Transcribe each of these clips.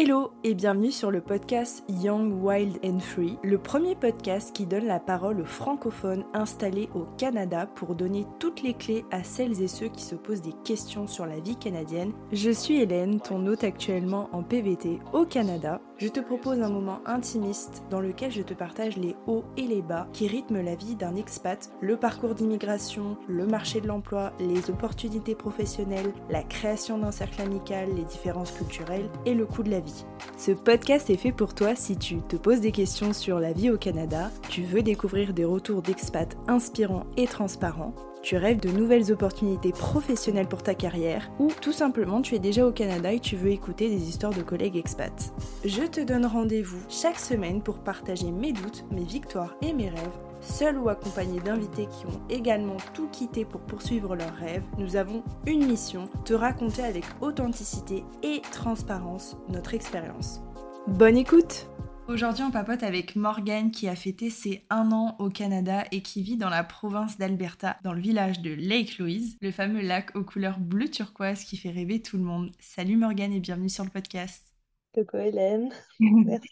Hello et bienvenue sur le podcast Young, Wild and Free, le premier podcast qui donne la parole aux francophones installés au Canada pour donner toutes les clés à celles et ceux qui se posent des questions sur la vie canadienne. Je suis Hélène, ton hôte actuellement en PVT au Canada. Je te propose un moment intimiste dans lequel je te partage les hauts et les bas qui rythment la vie d'un expat, le parcours d'immigration, le marché de l'emploi, les opportunités professionnelles, la création d'un cercle amical, les différences culturelles et le coût de la vie. Ce podcast est fait pour toi si tu te poses des questions sur la vie au Canada, tu veux découvrir des retours d'expats inspirants et transparents, tu rêves de nouvelles opportunités professionnelles pour ta carrière, ou tout simplement tu es déjà au Canada et tu veux écouter des histoires de collègues expats. Je te donne rendez-vous chaque semaine pour partager mes doutes, mes victoires et mes rêves seul ou accompagné d'invités qui ont également tout quitté pour poursuivre leurs rêves, nous avons une mission, te raconter avec authenticité et transparence notre expérience. Bonne écoute Aujourd'hui, on papote avec Morgane qui a fêté ses un an au Canada et qui vit dans la province d'Alberta, dans le village de Lake Louise, le fameux lac aux couleurs bleu turquoise qui fait rêver tout le monde. Salut Morgane et bienvenue sur le podcast. Coucou Hélène. Merci.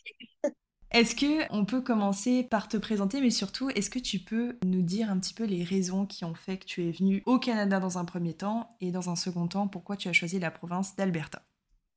Est-ce que on peut commencer par te présenter, mais surtout, est-ce que tu peux nous dire un petit peu les raisons qui ont fait que tu es venu au Canada dans un premier temps et dans un second temps, pourquoi tu as choisi la province d'Alberta?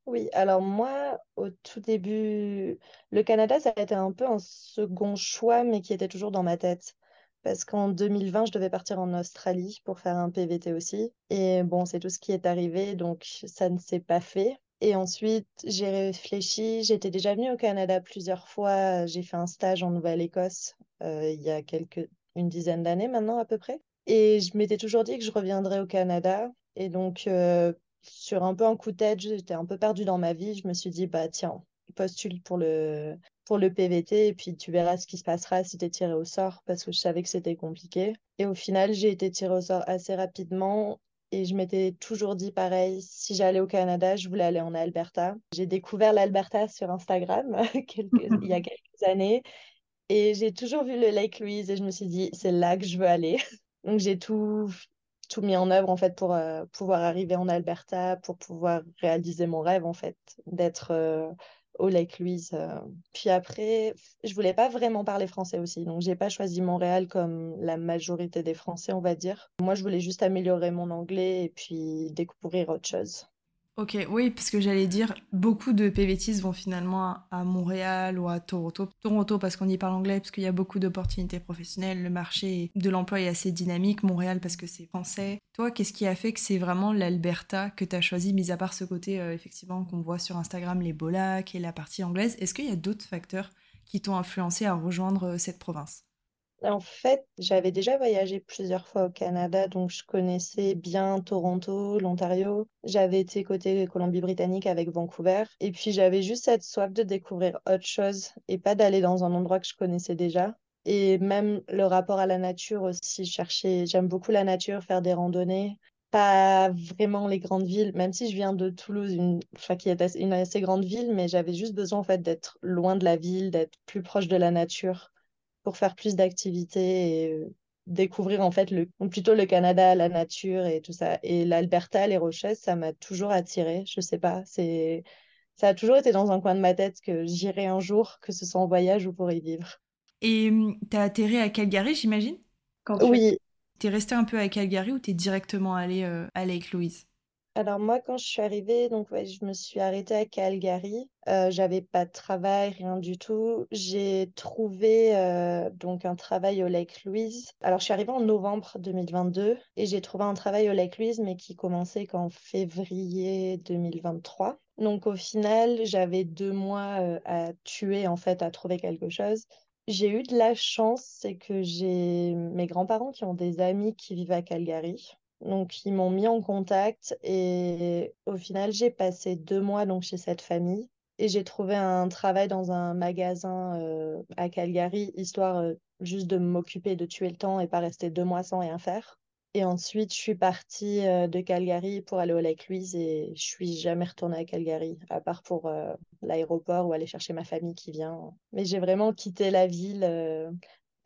Oui, alors moi, au tout début, le Canada, ça a été un peu un second choix, mais qui était toujours dans ma tête. Parce qu'en 2020, je devais partir en Australie pour faire un PVT aussi. Et bon, c'est tout ce qui est arrivé, donc ça ne s'est pas fait. Et ensuite, j'ai réfléchi. J'étais déjà venue au Canada plusieurs fois. J'ai fait un stage en Nouvelle-Écosse euh, il y a quelques, une dizaine d'années maintenant à peu près. Et je m'étais toujours dit que je reviendrais au Canada. Et donc, euh, sur un peu un coup de tête, j'étais un peu perdue dans ma vie. Je me suis dit, bah tiens, postule pour le, pour le PVT et puis tu verras ce qui se passera si tu es tiré au sort parce que je savais que c'était compliqué. Et au final, j'ai été tirée au sort assez rapidement et je m'étais toujours dit pareil, si j'allais au Canada, je voulais aller en Alberta. J'ai découvert l'Alberta sur Instagram il y a quelques années. Et j'ai toujours vu le Lake Louise et je me suis dit, c'est là que je veux aller. Donc j'ai tout, tout mis en œuvre en fait pour euh, pouvoir arriver en Alberta, pour pouvoir réaliser mon rêve en fait, d'être euh, au Lake Louise. Euh. Puis après, je voulais pas vraiment parler français aussi, donc j'ai pas choisi Montréal comme la majorité des Français, on va dire. Moi, je voulais juste améliorer mon anglais et puis découvrir autre chose. Ok, oui, parce que j'allais dire, beaucoup de PVTistes vont finalement à Montréal ou à Toronto. Toronto parce qu'on y parle anglais, parce qu'il y a beaucoup d'opportunités professionnelles, le marché de l'emploi est assez dynamique. Montréal parce que c'est français. Toi, qu'est-ce qui a fait que c'est vraiment l'Alberta que tu as choisi, mis à part ce côté, euh, effectivement, qu'on voit sur Instagram, les beaux lacs et la partie anglaise? Est-ce qu'il y a d'autres facteurs qui t'ont influencé à rejoindre euh, cette province? En fait, j'avais déjà voyagé plusieurs fois au Canada, donc je connaissais bien Toronto, l'Ontario. J'avais été côté Colombie-Britannique avec Vancouver. Et puis j'avais juste cette soif de découvrir autre chose et pas d'aller dans un endroit que je connaissais déjà. Et même le rapport à la nature aussi, chercher, j'aime beaucoup la nature, faire des randonnées. Pas vraiment les grandes villes, même si je viens de Toulouse, une, enfin, qui est une assez grande ville, mais j'avais juste besoin en fait d'être loin de la ville, d'être plus proche de la nature pour faire plus d'activités et euh, découvrir en fait le, plutôt le Canada, la nature et tout ça. Et l'Alberta, les Rocheuses, ça m'a toujours attiré. Je sais pas, c'est ça a toujours été dans un coin de ma tête que j'irai un jour, que ce soit en voyage ou pour y vivre. Et hum, tu as atterri à Calgary, j'imagine Oui. Tu es resté un peu à Calgary ou tu es directement allé euh, à Lake Louise? Alors moi, quand je suis arrivée, donc je me suis arrêtée à Calgary. Euh, j'avais pas de travail, rien du tout. J'ai trouvé euh, donc un travail au Lake Louise. Alors je suis arrivée en novembre 2022 et j'ai trouvé un travail au Lake Louise, mais qui commençait qu'en février 2023. Donc au final, j'avais deux mois euh, à tuer en fait à trouver quelque chose. J'ai eu de la chance, c'est que j'ai mes grands-parents qui ont des amis qui vivent à Calgary. Donc, ils m'ont mis en contact et au final, j'ai passé deux mois donc, chez cette famille et j'ai trouvé un travail dans un magasin euh, à Calgary, histoire euh, juste de m'occuper, de tuer le temps et pas rester deux mois sans rien faire. Et ensuite, je suis partie euh, de Calgary pour aller au Lake Louise et je suis jamais retournée à Calgary, à part pour l'aéroport ou aller chercher ma famille qui vient. Mais j'ai vraiment quitté la ville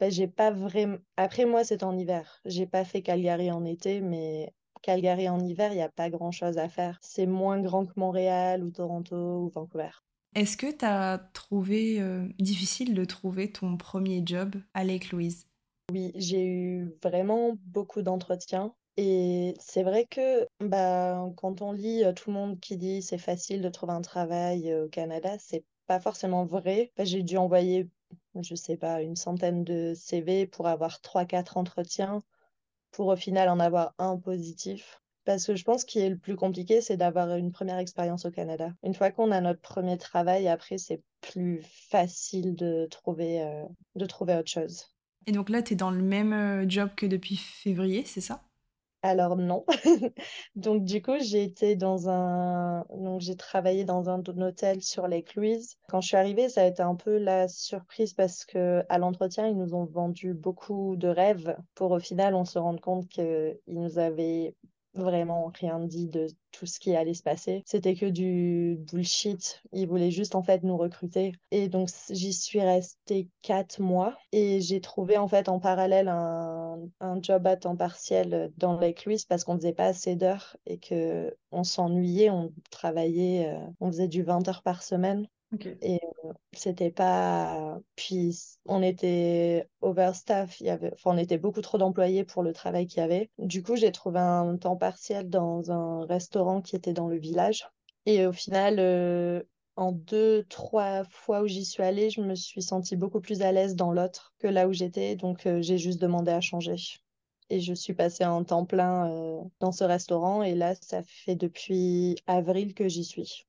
j'ai pas vraiment. Après, moi, c'est en hiver. J'ai pas fait Calgary en été, mais Calgary en hiver, il n'y a pas grand-chose à faire. C'est moins grand que Montréal ou Toronto ou Vancouver. Est-ce que tu as trouvé euh, difficile de trouver ton premier job à Lake Louise? Oui, j'ai eu vraiment beaucoup d'entretiens. Et c'est vrai que bah, quand on lit euh, tout le monde qui dit c'est facile de trouver un travail euh, au Canada, c'est pas forcément vrai. Bah, j'ai dû envoyer, je sais pas, une centaine de CV pour avoir trois, quatre entretiens, pour au final en avoir un positif. Parce que je pense qu'il est le plus compliqué, c'est d'avoir une première expérience au Canada. Une fois qu'on a notre premier travail, après, c'est plus facile de trouver, euh, de trouver autre chose. Et donc là, tu es dans le même job que depuis février, c'est ça? Alors non. Donc du coup, j'ai été dans un donc j'ai travaillé dans un, hôtel sur Lake Louise. Quand je suis arrivée, ça a été un peu la surprise parce que à l'entretien, ils nous ont vendu beaucoup de rêves pour au final on se rende compte qu'ils nous avaient vraiment rien dit de tout ce qui allait se passer. C'était que du bullshit. Ils voulaient juste en fait nous recruter. Et donc j'y suis restée quatre mois et j'ai trouvé en fait en parallèle un, un job à temps partiel dans Lake Louise parce qu'on faisait pas assez d'heures et que on s'ennuyait. On travaillait, euh, on faisait du 20 heures par semaine. Et c'était pas. Puis on était overstaff, il y avait... enfin, on était beaucoup trop d'employés pour le travail qu'il y avait. Du coup, j'ai trouvé un temps partiel dans un restaurant qui était dans le village. Et au final, euh, en deux, trois fois où j'y suis allée, je me suis sentie beaucoup plus à l'aise dans l'autre que là où j'étais. Donc, euh, j'ai juste demandé à changer. Et je suis passée en temps plein dans ce restaurant. Et là, ça fait depuis avril que j'y suis.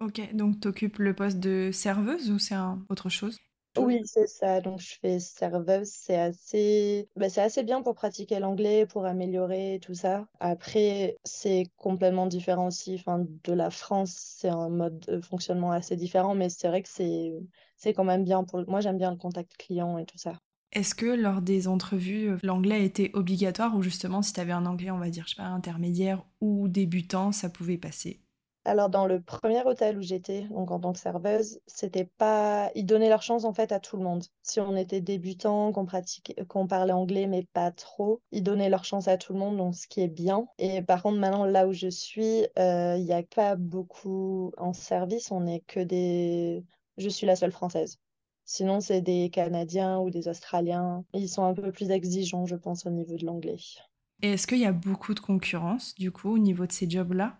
Ok, donc tu occupes le poste de serveuse ou c'est autre chose? Oui, c'est ça. Donc je fais serveuse. C'est assez, bah, c'est assez bien pour pratiquer l'anglais, pour améliorer tout ça. Après, c'est complètement différent aussi. Enfin, de la France, c'est un mode de fonctionnement assez différent, mais c'est vrai que c'est, c'est quand même bien pour. Moi, j'aime bien le contact client et tout ça. Est-ce que lors des entrevues, l'anglais était obligatoire ou justement, si tu avais un anglais, on va dire, je sais pas, intermédiaire ou débutant, ça pouvait passer? Alors, dans le premier hôtel où j'étais, donc en tant que serveuse, c'était pas. Ils donnaient leur chance en fait à tout le monde. Si on était débutant, qu'on pratiquait, qu'on parlait anglais mais pas trop, ils donnaient leur chance à tout le monde, donc ce qui est bien. Et par contre, maintenant, là où je suis, euh, il n'y a pas beaucoup en service. On n'est que des. Je suis la seule française. Sinon, c'est des Canadiens ou des Australiens. Ils sont un peu plus exigeants, je pense, au niveau de l'anglais. Et est-ce qu'il y a beaucoup de concurrence, du coup, au niveau de ces jobs-là?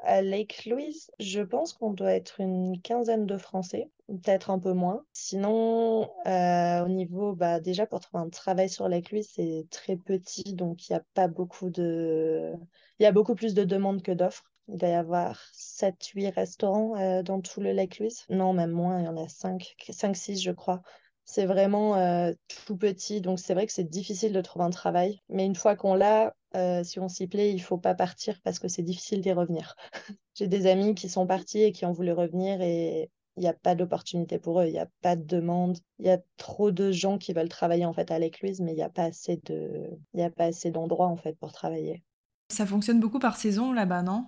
À Lake Louise, je pense qu'on doit être une quinzaine de Français, peut-être un peu moins. Sinon, euh, au niveau, bah, déjà pour trouver un travail sur Lake Louise, c'est très petit, donc il n'y a pas beaucoup de... Il y a beaucoup plus de demandes que d'offres. Il doit y avoir 7-8 restaurants euh, dans tout le Lake Louise. Non, même moins, il y en a 5, 5-6 je crois. C'est vraiment euh, tout petit, donc c'est vrai que c'est difficile de trouver un travail. Mais une fois qu'on l'a, euh, si on s'y plaît, il faut pas partir parce que c'est difficile d'y revenir. J'ai des amis qui sont partis et qui ont voulu revenir et il n'y a pas d'opportunité pour eux, il n'y a pas de demande. Il y a trop de gens qui veulent travailler en fait à l'écluse, mais il n'y a pas assez de, il y a pas assez d'endroits en fait pour travailler. Ça fonctionne beaucoup par saison là-bas, non?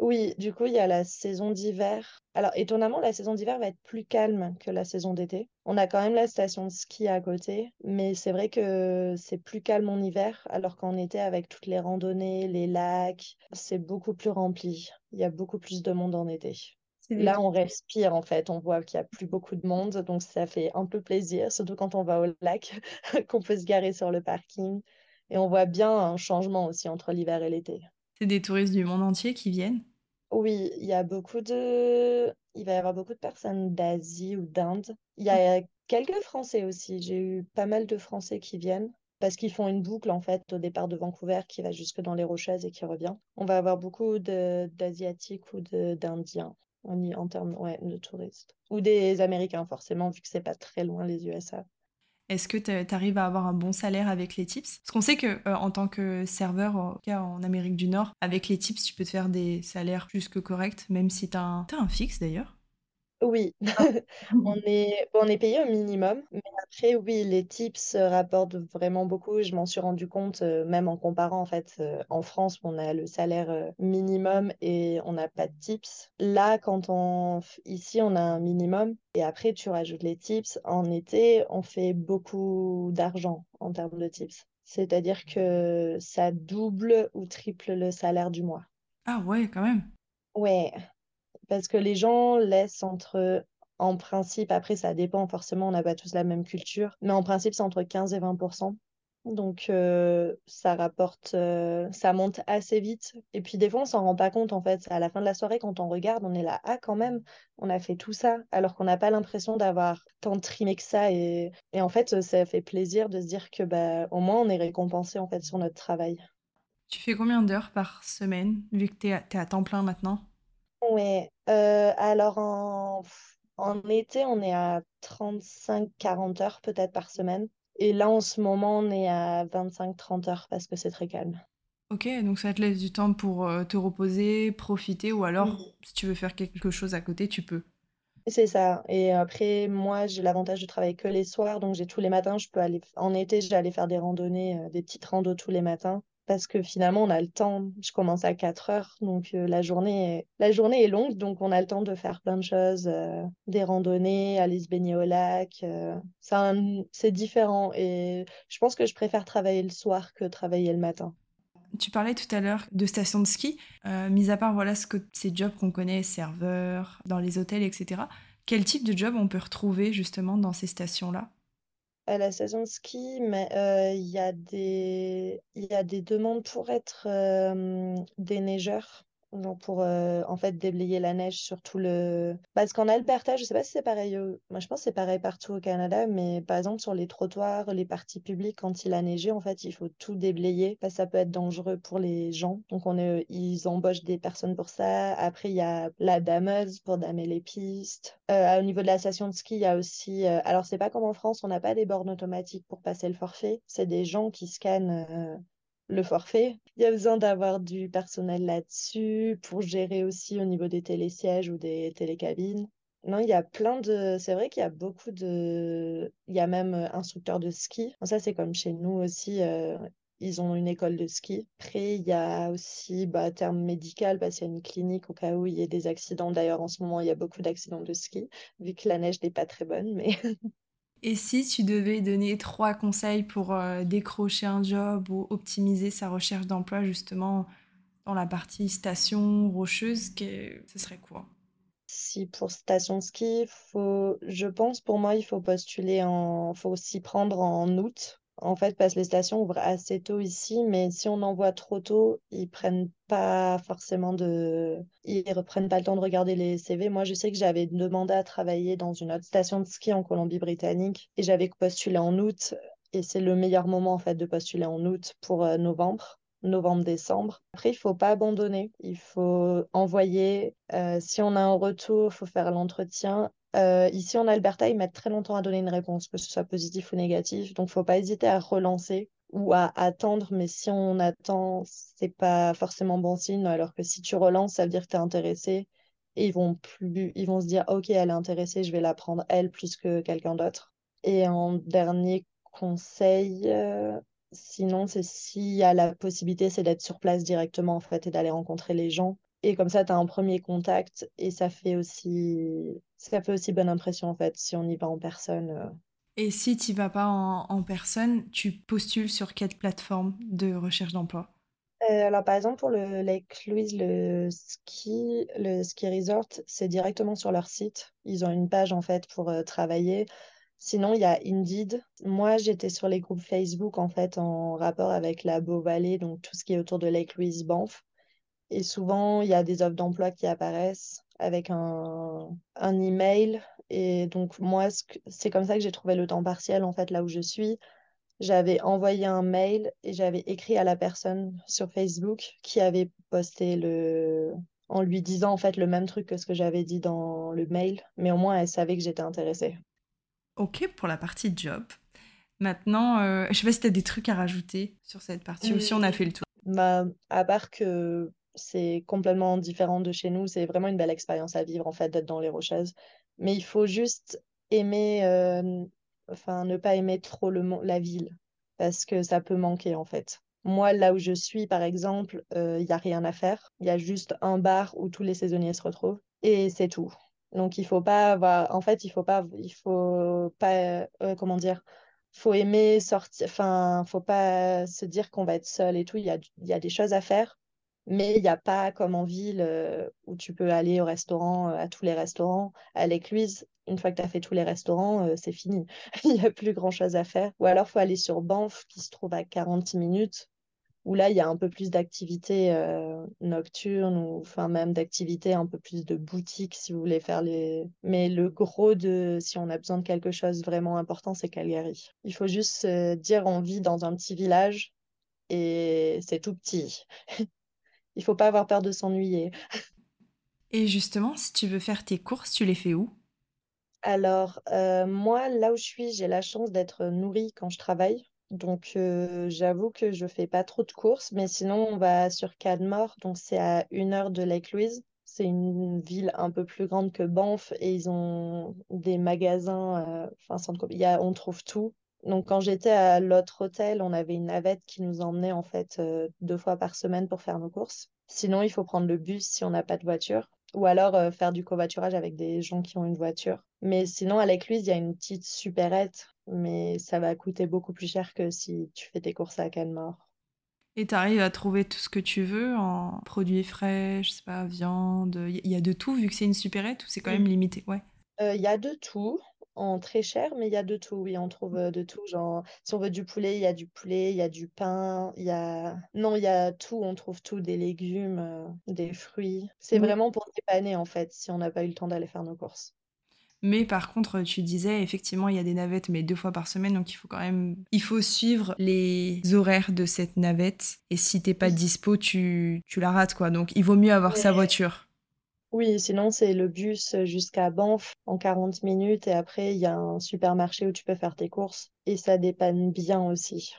Oui, du coup, il y a la saison d'hiver. Alors, étonnamment, la saison d'hiver va être plus calme que la saison d'été. On a quand même la station de ski à côté, mais c'est vrai que c'est plus calme en hiver, alors qu'en été, avec toutes les randonnées, les lacs, c'est beaucoup plus rempli. Il y a beaucoup plus de monde en été. Là, on respire en fait, on voit qu'il n'y a plus beaucoup de monde, donc ça fait un peu plaisir, surtout quand on va au lac, qu'on peut se garer sur le parking. Et on voit bien un changement aussi entre l'hiver et l'été. C'est des touristes du monde entier qui viennent oui, il y a beaucoup de... Il va y avoir beaucoup de personnes d'Asie ou d'Inde. Il y a quelques Français aussi. J'ai eu pas mal de Français qui viennent parce qu'ils font une boucle en fait au départ de Vancouver qui va jusque dans les Rocheuses et qui revient. On va avoir beaucoup d'Asiatiques ou d'Indiens en, en termes de touristes. Ou des Américains forcément vu que c'est pas très loin les USA. Est-ce que tu arrives à avoir un bon salaire avec les tips? Parce qu'on sait que euh, en tant que serveur, en, Amérique du Nord, avec les tips, tu peux te faire des salaires plus que corrects, même si tu as, un... un fixe d'ailleurs. Oui, on est, on est payé au minimum, mais après, oui, les tips rapportent vraiment beaucoup. Je m'en suis rendu compte, euh, même en comparant, en fait, euh, en France, on a le salaire euh, minimum et on n'a pas de tips. Là, quand on, ici, on a un minimum et après, tu rajoutes les tips. En été, on fait beaucoup d'argent en termes de tips. C'est-à-dire que ça double ou triple le salaire du mois. Ah ouais, quand même. Ouais, parce que les gens laissent entre, en principe, après ça dépend forcément, on n'a pas tous la même culture, mais en principe c'est entre 15 et 20% donc, euh, ça rapporte, euh, ça monte assez vite. Et puis, des fois, on s'en rend pas compte, en fait. À la fin de la soirée, quand on regarde, on est là, ah, quand même, on a fait tout ça, alors qu'on n'a pas l'impression d'avoir tant trimé que ça. Et, en fait, ça fait plaisir de se dire que, bah, au moins, on est récompensé, en fait, sur notre travail. Tu fais combien d'heures par semaine, vu que tu es, à temps plein maintenant? Oui, euh, alors en, en été, on est à 35-40 heures peut-être par semaine. Et là, en ce moment, on est à 25-30 heures parce que c'est très calme. Ok, donc ça te laisse du temps pour euh, te reposer, profiter, ou alors, si tu veux faire quelque chose à côté, tu peux. C'est ça. Et après, moi, j'ai l'avantage de travailler que les soirs, donc j'ai tous les matins, je peux aller. En été, j'allais faire des randonnées, euh, des petites randos tous les matins parce que finalement, on a le temps. Je commence à 4 heures, donc euh, la, journée est... la journée est longue, donc on a le temps de faire plein de choses, euh, des randonnées, aller se baigner au lac. Euh, c'est différent et je pense que je préfère travailler le soir que travailler le matin. Tu parlais tout à l'heure de stations de ski. mis à part voilà ce que ces jobs qu'on connaît, serveurs, dans les hôtels, etc. Quel type de job on peut retrouver justement dans ces stations-là? À la saison de ski, mais euh, il y a des, y a des demandes pour être euh, neigeurs pour euh, en fait déblayer la neige sur tout le. Parce qu'en Alberta, je sais pas si c'est pareil. Moi, je pense que c'est pareil partout au Canada, mais par exemple sur les trottoirs, les parties publiques, quand il a neigé, en fait, il faut tout déblayer parce que ça peut être dangereux pour les gens. Donc on est, ils embauchent des personnes pour ça. Après, il y a la dameuse pour damer les pistes. Euh, au niveau de la station de ski, il y a aussi. Euh, alors c'est pas comme en France, on n'a pas des bornes automatiques pour passer le forfait. C'est des gens qui scannent le forfait. Il y a besoin d'avoir du personnel là-dessus pour gérer aussi au niveau des télésièges ou des télécabines. Non, il y a plein de. C'est vrai qu'il y a beaucoup de. Il y a même euh, instructeurs de ski. Ça, c'est comme chez nous aussi. Euh, ils ont une école de ski. Après, il y a aussi bah, terme médical parce qu'il y a une clinique au cas où il y ait des accidents. D'ailleurs, en ce moment, il y a beaucoup d'accidents de ski, vu que la neige n'est pas très bonne. Mais Et si tu devais donner trois conseils pour euh, décrocher un job ou optimiser sa recherche d'emploi justement dans la partie station rocheuse, ce serait quoi? Si pour station ski, faut, je pense pour moi, il faut postuler en, faut s'y prendre en août en fait, parce que les stations ouvrent assez tôt ici, mais si on envoie trop tôt, ils prennent pas forcément de... Ils reprennent pas le temps de regarder les CV. Moi, je sais que j'avais demandé à travailler dans une autre station de ski en Colombie-Britannique et j'avais postulé en août. Et c'est le meilleur moment, en fait, de postuler en août pour euh, novembre novembre-décembre. Après, il faut pas abandonner. Il faut envoyer. Euh, si on a un retour, il faut faire l'entretien. Euh, ici en Alberta, ils mettent très longtemps à donner une réponse, que ce soit positif ou négatif. Donc, il ne faut pas hésiter à relancer ou à attendre. Mais si on attend, c'est pas forcément bon signe. Alors que si tu relances, ça veut dire que tu es intéressé. Et ils vont, plus, ils vont se dire, OK, elle est intéressée, je vais la prendre elle plus que quelqu'un d'autre. Et en dernier conseil, euh, sinon, c'est s'il y a la possibilité, c'est d'être sur place directement en fait et d'aller rencontrer les gens. Et comme ça, tu as un premier contact et ça fait aussi ça fait aussi bonne impression en fait si on y va en personne. Euh. Et si tu vas pas en, personne, tu postules sur quelle plateforme de recherche d'emploi? Euh, alors par exemple pour le Lake Louise, le ski, le ski resort, c'est directement sur leur site. Ils ont une page en fait pour euh, travailler. Sinon, il y a Indeed. Moi, j'étais sur les groupes Facebook en fait en rapport avec la Beau Valley, donc tout ce qui est autour de Lake Louise, Banff. Et souvent, il y a des offres d'emploi qui apparaissent avec un, un email. Et donc, moi, c'est comme ça que j'ai trouvé le temps partiel, en fait, là où je suis. J'avais envoyé un mail et j'avais écrit à la personne sur Facebook qui avait posté le... en lui disant, en fait, le même truc que ce que j'avais dit dans le mail. Mais au moins, elle savait que j'étais intéressée. Ok pour la partie job. Maintenant, euh, je sais pas si tu as des trucs à rajouter sur cette partie ou si on a fait le tour. Bah, à part que c'est complètement différent de chez nous. C'est vraiment une belle expérience à vivre, en fait, d'être dans les Rocheuses. Mais il faut juste aimer, euh, enfin, ne pas aimer trop le, la ville, parce que ça peut manquer, en fait. Moi, là où je suis, par exemple, il euh, n'y a rien à faire. Il y a juste un bar où tous les saisonniers se retrouvent, et c'est tout. Donc, il faut pas avoir... En fait, il faut pas... Il faut pas... Euh, comment dire faut aimer sortir, enfin, faut pas se dire qu'on va être seul et tout. Il y a, il y a des choses à faire, mais il n'y a pas comme en ville euh, où tu peux aller au restaurant, euh, à tous les restaurants. À l'Écluse, une fois que tu as fait tous les restaurants, euh, c'est fini. Il n'y a plus grand-chose à faire. Ou alors, faut aller sur Banff, qui se trouve à 46 minutes où là, il y a un peu plus d'activités nocturnes ou enfin même d'activités un peu plus de boutique si vous voulez faire les. Mais le gros de si on a besoin de quelque chose vraiment important, c'est Calgary. Il faut juste dire on vit dans un petit village et c'est tout petit. il faut pas avoir peur de s'ennuyer. Et justement, si tu veux faire tes courses, tu les fais où? Alors, euh, moi, là où je suis, j'ai la chance d'être nourrie quand je travaille. Donc, euh, j'avoue que je fais pas trop de courses, mais sinon, on va sur Cadmore, donc c'est à une heure de Lake Louise. C'est une ville un peu plus grande que Banff et ils ont des magasins, euh, enfin, centre, il y a, on trouve tout. Donc, quand j'étais à l'autre hôtel, on avait une navette qui nous emmenait en fait euh, deux fois par semaine pour faire nos courses. Sinon, il faut prendre le bus si on n'a pas de voiture ou alors euh, faire du covoiturage avec des gens qui ont une voiture. Mais sinon, à l'écluse, il y a une petite supérette, mais ça va coûter beaucoup plus cher que si tu fais tes courses à Canmore. Et tu arrives à trouver tout ce que tu veux en produits frais, je sais pas, viande, il y a de tout vu que c'est une supérette ou c'est quand même limité? Ouais. Euh, Il y a de tout en très cher, mais il y a de tout. Oui, on trouve euh, de tout. Genre, si on veut du poulet, il y a du poulet, il y a du pain, il y a. Non, il y a tout. On trouve tout, des légumes, euh, des fruits. C'est Oui. vraiment pour dépanner, en fait, si on n'a pas eu le temps d'aller faire nos courses. Mais par contre, tu disais, effectivement, il y a des navettes, mais deux fois par semaine, donc il faut quand même... Il faut suivre les horaires de cette navette, et si t'es pas dispo, tu, tu la rates, quoi. Donc il vaut mieux avoir sa voiture. Oui, sinon, c'est le bus jusqu'à Banff en 40 minutes et après, il y a un supermarché où tu peux faire tes courses et ça dépanne bien aussi.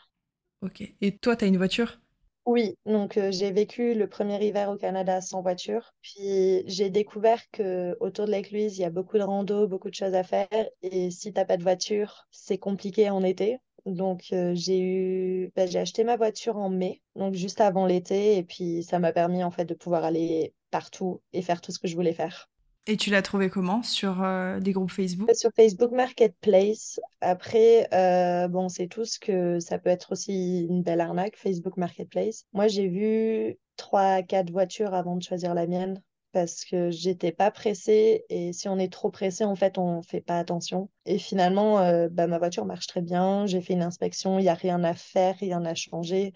Ok. Et toi, t'as une voiture? Oui, donc euh, j'ai vécu le premier hiver au Canada sans voiture. Puis j'ai découvert que autour de Lake Louise, il y a beaucoup de rando, beaucoup de choses à faire. Et si t'as pas de voiture, c'est compliqué en été. Donc euh, j'ai eu, bah, j'ai acheté ma voiture en mai, donc juste avant l'été. Et puis ça m'a permis en fait de pouvoir aller partout et faire tout ce que je voulais faire. Et tu l'as trouvé comment Sur euh, des groupes Facebook? Sur Facebook Marketplace, après, euh, bon, c'est tout ce que ça peut être aussi une belle arnaque, Facebook Marketplace. Moi, j'ai vu trois, quatre voitures avant de choisir la mienne parce que j'étais pas pressée et si on est trop pressé, en fait, on fait pas attention. Et finalement, euh, bah, ma voiture marche très bien. J'ai fait une inspection, il n'y a rien à faire, rien à changer.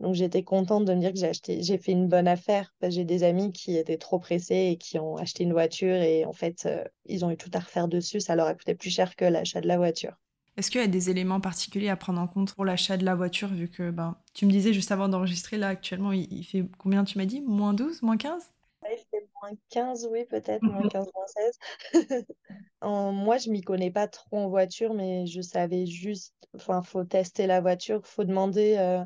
Donc j'étais contente de me dire que j'ai acheté, j'ai fait une bonne affaire. parce que J'ai des amis qui étaient trop pressés et qui ont acheté une voiture et en fait, euh, ils ont eu tout à refaire dessus. Ça leur a coûté plus cher que l'achat de la voiture. Est-ce qu'il y a des éléments particuliers à prendre en compte pour l'achat de la voiture, vu que ben, tu me disais juste avant d'enregistrer, là, actuellement, il, il fait combien, tu m'as dit? Moins 12 Moins 15 Ouais, il fait moins 15, oui, peut-être, moins 15, moins 16. En- moi, je m'y connais pas trop en voiture, mais je savais juste, enfin, faut tester la voiture, faut demander. euh,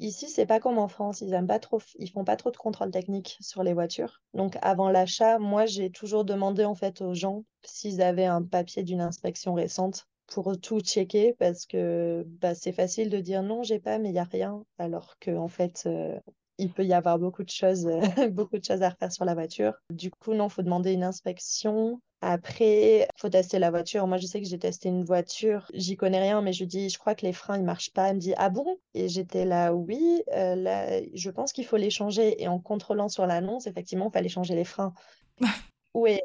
Ici, c'est pas comme en France, ils aiment pas trop, ils font pas trop de contrôle technique sur les voitures. Donc, avant l'achat, moi, j'ai toujours demandé en fait aux gens s'ils avaient un papier d'une inspection récente pour tout checker, parce que bah, c'est facile de dire non, j'ai pas, mais il y a rien, alors que en fait. euh, il peut y avoir beaucoup de choses, beaucoup de choses à refaire sur la voiture. Du coup, non, faut demander une inspection. Après, faut tester la voiture. Moi, je sais que j'ai testé une voiture. J'y connais rien, mais je lui dis, je crois que les freins, ils marchent pas. Elle me dit, ah bon? Et j'étais là, oui, euh, là, je pense qu'il faut les changer. Et en contrôlant sur l'annonce, effectivement, il fallait changer les freins. Oui,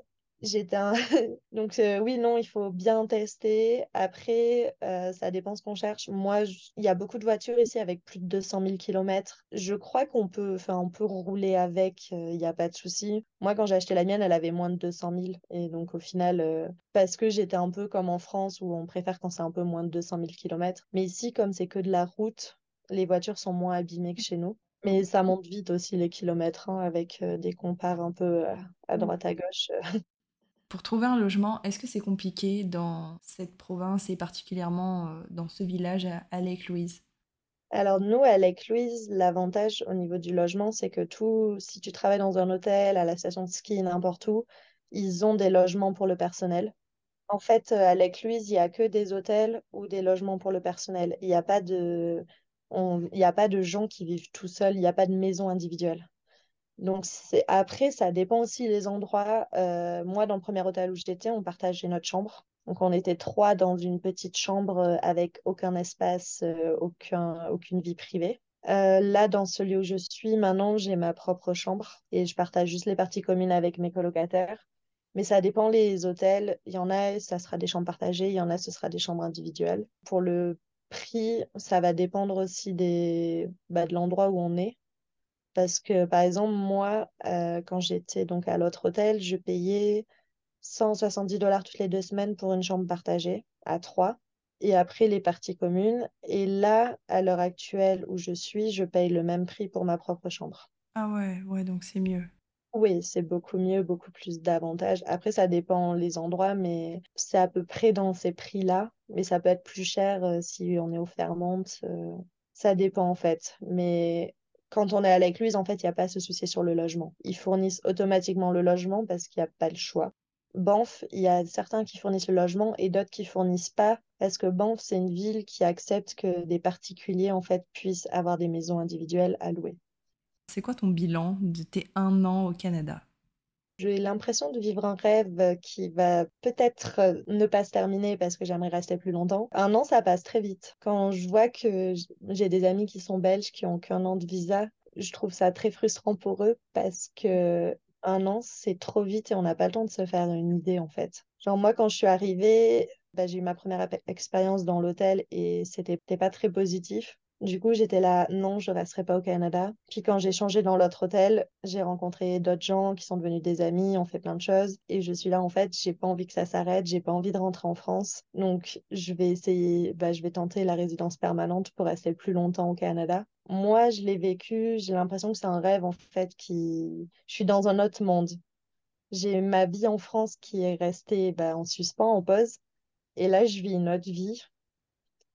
j'étais un... Donc euh, oui, non, il faut bien tester. Après, euh, ça dépend ce qu'on cherche. Moi, je- il y a beaucoup de voitures ici avec plus de 200 000 kilomètres. Je crois qu'on peut, enfin, on peut rouler avec, euh, il n'y a pas de souci. Moi, quand j'ai acheté la mienne, elle avait moins de 200 000. Et donc au final, parce que j'étais un peu comme en France où on préfère quand c'est un peu moins de 200 000 kilomètres. Mais ici, comme c'est que de la route, les voitures sont moins abîmées que chez nous. Mais ça monte vite aussi les kilomètres hein, avec euh, des compares un peu euh, à droite à gauche. Pour trouver un logement, est-ce que c'est compliqué dans cette province et particulièrement euh, dans ce village à, à Lake Louise? Alors nous, à Lake Louise, l'avantage au niveau du logement, c'est que tout, si tu travailles dans un hôtel, à la station de ski, n'importe où, ils ont des logements pour le personnel. En fait, euh, à Lake Louise, il n'y a que des hôtels ou des logements pour le personnel. Il n'y a pas de, il y a pas de gens qui vivent tout seuls, il n'y a pas de maison individuelle. Donc après, ça dépend aussi les endroits. Euh, moi, dans le premier hôtel où j'étais, on partageait notre chambre. Donc on était trois dans une petite chambre euh, avec aucun espace, euh, aucun, aucune vie privée. là, dans celui où je suis, maintenant, j'ai ma propre chambre et je partage juste les parties communes avec mes colocataires. Mais ça dépend les hôtels. Il y en a, ça sera des chambres partagées, il y en a, ce sera des chambres individuelles. Pour le prix, ça va dépendre aussi des, bah, de l'endroit où on est. Parce que, par exemple, moi, euh, quand j'étais donc à l'autre hôtel, je payais 170 dollars toutes les deux semaines pour une chambre partagée à trois. Et après, les parties communes. Et là, à l'heure actuelle où je suis, je paye le même prix pour ma propre chambre. Ah ouais, ouais, donc c'est mieux. Oui, c'est beaucoup mieux, beaucoup plus d'avantages. Après, ça dépend les endroits, mais c'est à peu près dans ces prix-là. Mais ça peut être plus cher euh, si on est au Fairmont. Euh, ça dépend en fait. Mais quand on est à l'écluse, en fait, il n'y a pas à se soucier sur le logement. Ils fournissent automatiquement le logement parce qu'il n'y a pas le choix. Banff, il y a certains qui fournissent le logement et d'autres qui fournissent pas parce que Banff, c'est une ville qui accepte que des particuliers, en fait, puissent avoir des maisons individuelles à louer. C'est quoi ton bilan de tes un an au Canada? J'ai l'impression de vivre un rêve qui va peut-être euh, ne pas se terminer parce que j'aimerais rester plus longtemps. Un an, ça passe très vite. Quand je vois que j'ai des amis qui sont belges qui ont qu'un an de visa, je trouve ça très frustrant pour eux parce que un an, c'est trop vite et on n'a pas le temps de se faire une idée en fait. Genre moi, quand je suis arrivée, bah, j'ai eu ma première expérience dans l'hôtel et c'était pas très positif. Du coup, j'étais là, non, je ne resterai pas au Canada. Puis quand j'ai changé dans l'autre hôtel, j'ai rencontré d'autres gens qui sont devenus des amis, on fait plein de choses. Et je suis là, en fait, j'ai pas envie que ça s'arrête, j'ai pas envie de rentrer en France. Donc, je vais essayer, bah, je vais tenter la résidence permanente pour rester plus longtemps au Canada. Moi, je l'ai vécu, j'ai l'impression que c'est un rêve, en fait, qui... Je suis dans un autre monde. J'ai ma vie en France qui est restée bah, en suspens, en pause. Et là, je vis une autre vie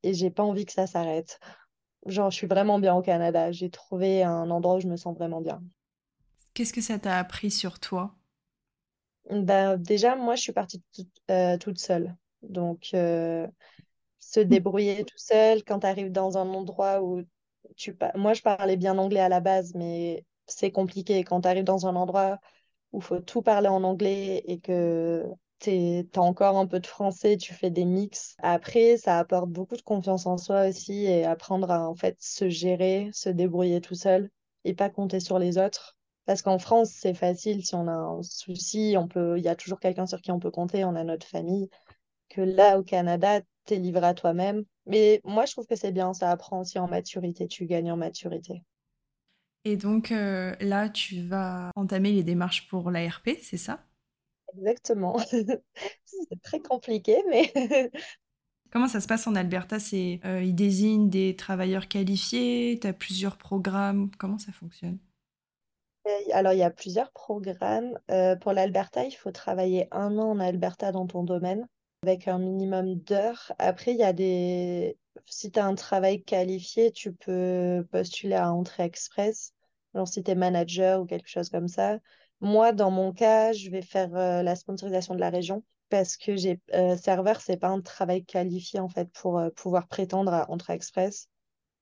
et j'ai pas envie que ça s'arrête. Genre, je suis vraiment bien au Canada. J'ai trouvé un endroit où je me sens vraiment bien. Qu'est-ce que ça t'a appris sur toi? Ben, Déjà, moi, je suis partie euh, toute seule. Donc, euh, se débrouiller tout seul quand tu arrives dans un endroit où tu... Moi, je parlais bien anglais à la base, mais c'est compliqué. Quand tu arrives dans un endroit où il faut tout parler en anglais et que tu as encore un peu de français, tu fais des mix. Après, ça apporte beaucoup de confiance en soi aussi et apprendre à en fait se gérer, se débrouiller tout seul et pas compter sur les autres. Parce qu'en France, c'est facile, si on a un souci, on peut, il y a toujours quelqu'un sur qui on peut compter, on a notre famille. Que là, au Canada, tu es livré à toi-même. Mais moi, je trouve que c'est bien, ça apprend aussi en maturité, tu gagnes en maturité. Et donc euh, là, tu vas entamer les démarches pour l'ARP, c'est ça? Exactement. c'est très compliqué, mais. Comment ça se passe en Alberta? C'est euh, ils désignent des travailleurs qualifiés, tu as plusieurs programmes, comment ça fonctionne? Alors, il y a plusieurs programmes. Euh, pour l'Alberta, il faut travailler un an en Alberta dans ton domaine avec un minimum d'heures. Après, il y a des... Si tu as un travail qualifié, tu peux postuler à Entrée Express. Alors, si tu es manager ou quelque chose comme ça. Moi, dans mon cas, je vais faire euh, la sponsorisation de la région parce que j'ai euh, serveur, c'est pas un travail qualifié en fait pour euh, pouvoir prétendre à Entrée Express.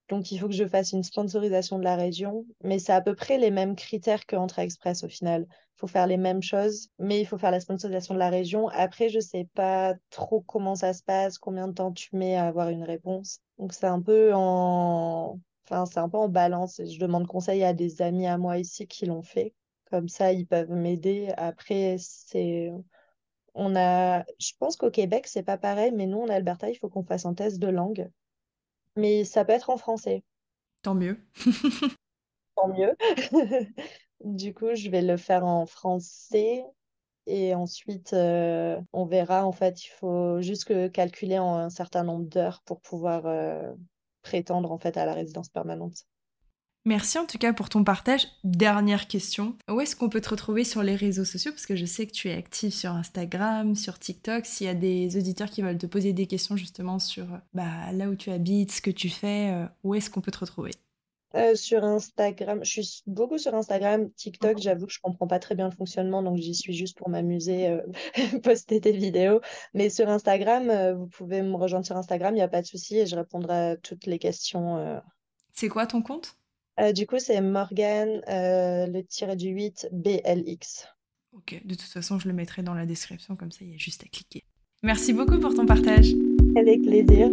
Donc, il faut que je fasse une sponsorisation de la région, mais c'est à peu près les mêmes critères que Entrée Express au final. Il faut faire les mêmes choses, mais il faut faire la sponsorisation de la région. Après, je sais pas trop comment ça se passe, combien de temps tu mets à avoir une réponse. Donc, c'est un peu en, enfin, c'est un peu en balance. Je demande conseil à des amis à moi ici qui l'ont fait. Comme ça, ils peuvent m'aider. Après, c'est. On a. Je pense qu'au Québec, c'est pas pareil, mais nous, en Alberta, il faut qu'on fasse un test de langue. Mais ça peut être en français. Tant mieux. Tant mieux. Du coup, je vais le faire en français. Et ensuite, euh, on verra. En fait, il faut juste calculer en un certain nombre d'heures pour pouvoir euh, prétendre en fait à la résidence permanente. Merci en tout cas pour ton partage. Dernière question. Où est-ce qu'on peut te retrouver sur les réseaux sociaux? Parce que je sais que tu es active sur Instagram, sur TikTok. S'il y a des auditeurs qui veulent te poser des questions justement sur bah, là où tu habites, ce que tu fais, euh, où est-ce qu'on peut te retrouver? Euh, sur Instagram, je suis beaucoup sur Instagram, TikTok, mhm. j'avoue que je comprends pas très bien le fonctionnement, donc j'y suis juste pour m'amuser, euh, poster des vidéos. Mais sur Instagram, vous pouvez me rejoindre sur Instagram, il n'y a pas de souci et je répondrai à toutes les questions. C'est quoi ton compte? Euh, du coup, c'est Morgan, euh, le tiré du 8, BLX. Ok, de toute façon, je le mettrai dans la description, comme ça, il y a juste à cliquer. Merci beaucoup pour ton partage. Avec plaisir.